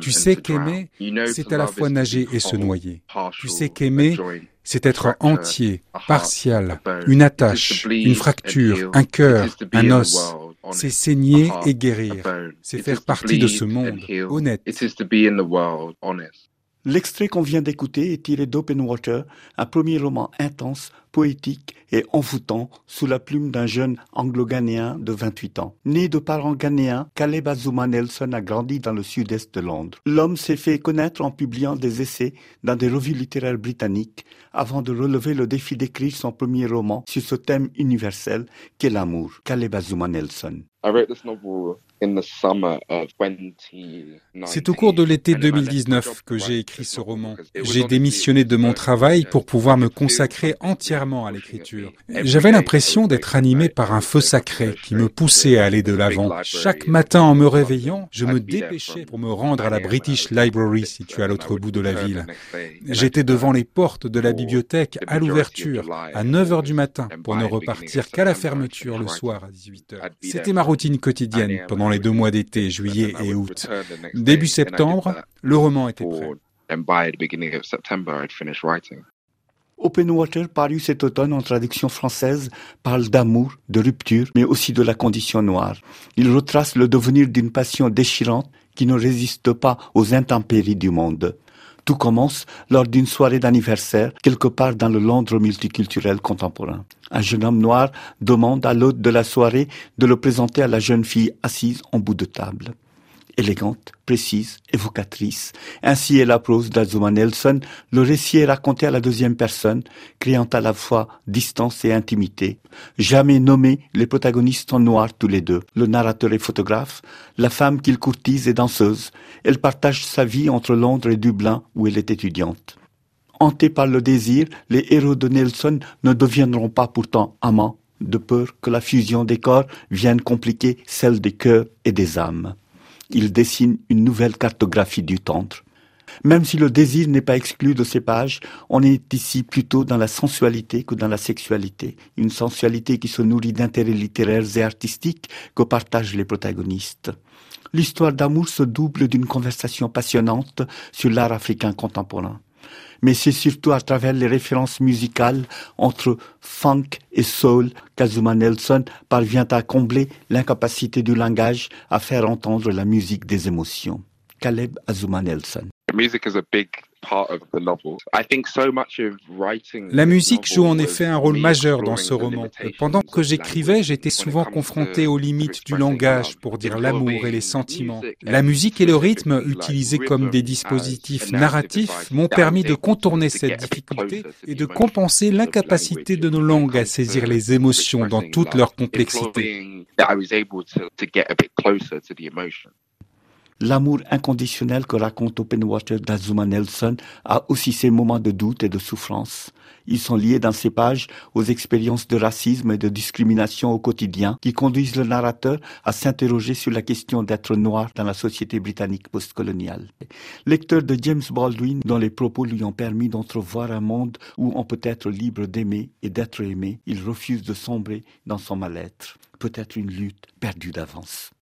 Tu sais qu'aimer, c'est à la fois nager et se noyer. Tu sais qu'aimer, c'est être entier, partial, une attache, une fracture, un cœur, un os. C'est saigner et guérir. C'est faire partie de ce monde honnête. L'extrait qu'on vient d'écouter est tiré d'Open Water, un premier roman intense, poétique et envoûtant sous la plume d'un jeune anglo-ghanéen de 28 ans. Né de parents ghanéens, Caleb Azuma Nelson a grandi dans le sud-est de Londres. L'homme s'est fait connaître en publiant des essais dans des revues littéraires britanniques avant de relever le défi d'écrire son premier roman sur ce thème universel qu'est l'amour. Caleb Azuma Nelson. C'est au cours de l'été 2019 que j'ai écrit ce roman. J'ai démissionné de mon travail pour pouvoir me consacrer entièrement à l'écriture. J'avais l'impression d'être animé par un feu sacré qui me poussait à aller de l'avant. Chaque matin en me réveillant, je me dépêchais pour me rendre à la British Library située à l'autre bout de la ville. J'étais devant les portes de la bibliothèque à l'ouverture à 9 heures du matin pour ne repartir qu'à la fermeture le soir à 18 heures. C'était ma routine quotidienne pendant les deux mois d'été, juillet et août. Début septembre, le roman était prêt. Open Water, paru cet automne en traduction française, parle d'amour, de rupture, mais aussi de la condition noire. Il retrace le devenir d'une passion déchirante qui ne résiste pas aux intempéries du monde. Tout commence lors d'une soirée d'anniversaire, quelque part dans le Londres multiculturel contemporain. Un jeune homme noir demande à l'hôte de la soirée de le présenter à la jeune fille assise en bout de table élégante, précise, évocatrice. Ainsi est la prose d'Azuma Nelson. Le récit est raconté à la deuxième personne, créant à la fois distance et intimité. Jamais nommé, les protagonistes sont noirs tous les deux. Le narrateur est photographe, la femme qu'il courtise est danseuse. Elle partage sa vie entre Londres et Dublin, où elle est étudiante. Hantés par le désir, les héros de Nelson ne deviendront pas pourtant amants, de peur que la fusion des corps vienne compliquer celle des cœurs et des âmes il dessine une nouvelle cartographie du tendre. Même si le désir n'est pas exclu de ces pages, on est ici plutôt dans la sensualité que dans la sexualité, une sensualité qui se nourrit d'intérêts littéraires et artistiques que partagent les protagonistes. L'histoire d'amour se double d'une conversation passionnante sur l'art africain contemporain mais c'est surtout à travers les références musicales entre funk et soul qu'Azuma Nelson parvient à combler l'incapacité du langage à faire entendre la musique des émotions. Caleb Azuma Nelson. La musique joue en effet un rôle majeur dans ce roman. Pendant que j'écrivais, j'étais souvent confronté aux limites du langage pour dire l'amour et les sentiments. La musique et le rythme, utilisés comme des dispositifs narratifs, m'ont permis de contourner cette difficulté et de compenser l'incapacité de nos langues à saisir les émotions dans toute leur complexité. L'amour inconditionnel que raconte Open Water d'Azuma Nelson a aussi ses moments de doute et de souffrance. Ils sont liés dans ces pages aux expériences de racisme et de discrimination au quotidien qui conduisent le narrateur à s'interroger sur la question d'être noir dans la société britannique postcoloniale. Lecteur de James Baldwin dont les propos lui ont permis d'entrevoir un monde où on peut être libre d'aimer et d'être aimé, il refuse de sombrer dans son mal-être. Peut-être une lutte perdue d'avance.